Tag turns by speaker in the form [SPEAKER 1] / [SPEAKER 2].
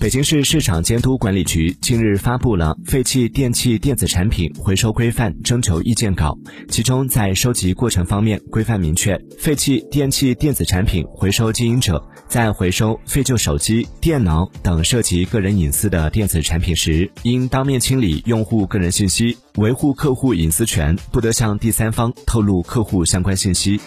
[SPEAKER 1] 北京市市场监督管理局近日发布了废弃电器电子产品回收规范征求意见稿其中在收集过程方面规范明确废弃电器电子产品回收经营者在回收废旧手机电脑等涉及个人隐私的电子产品时应当面清理用户个人信息维护客户隐私权不得向第三方透露客户相关信息。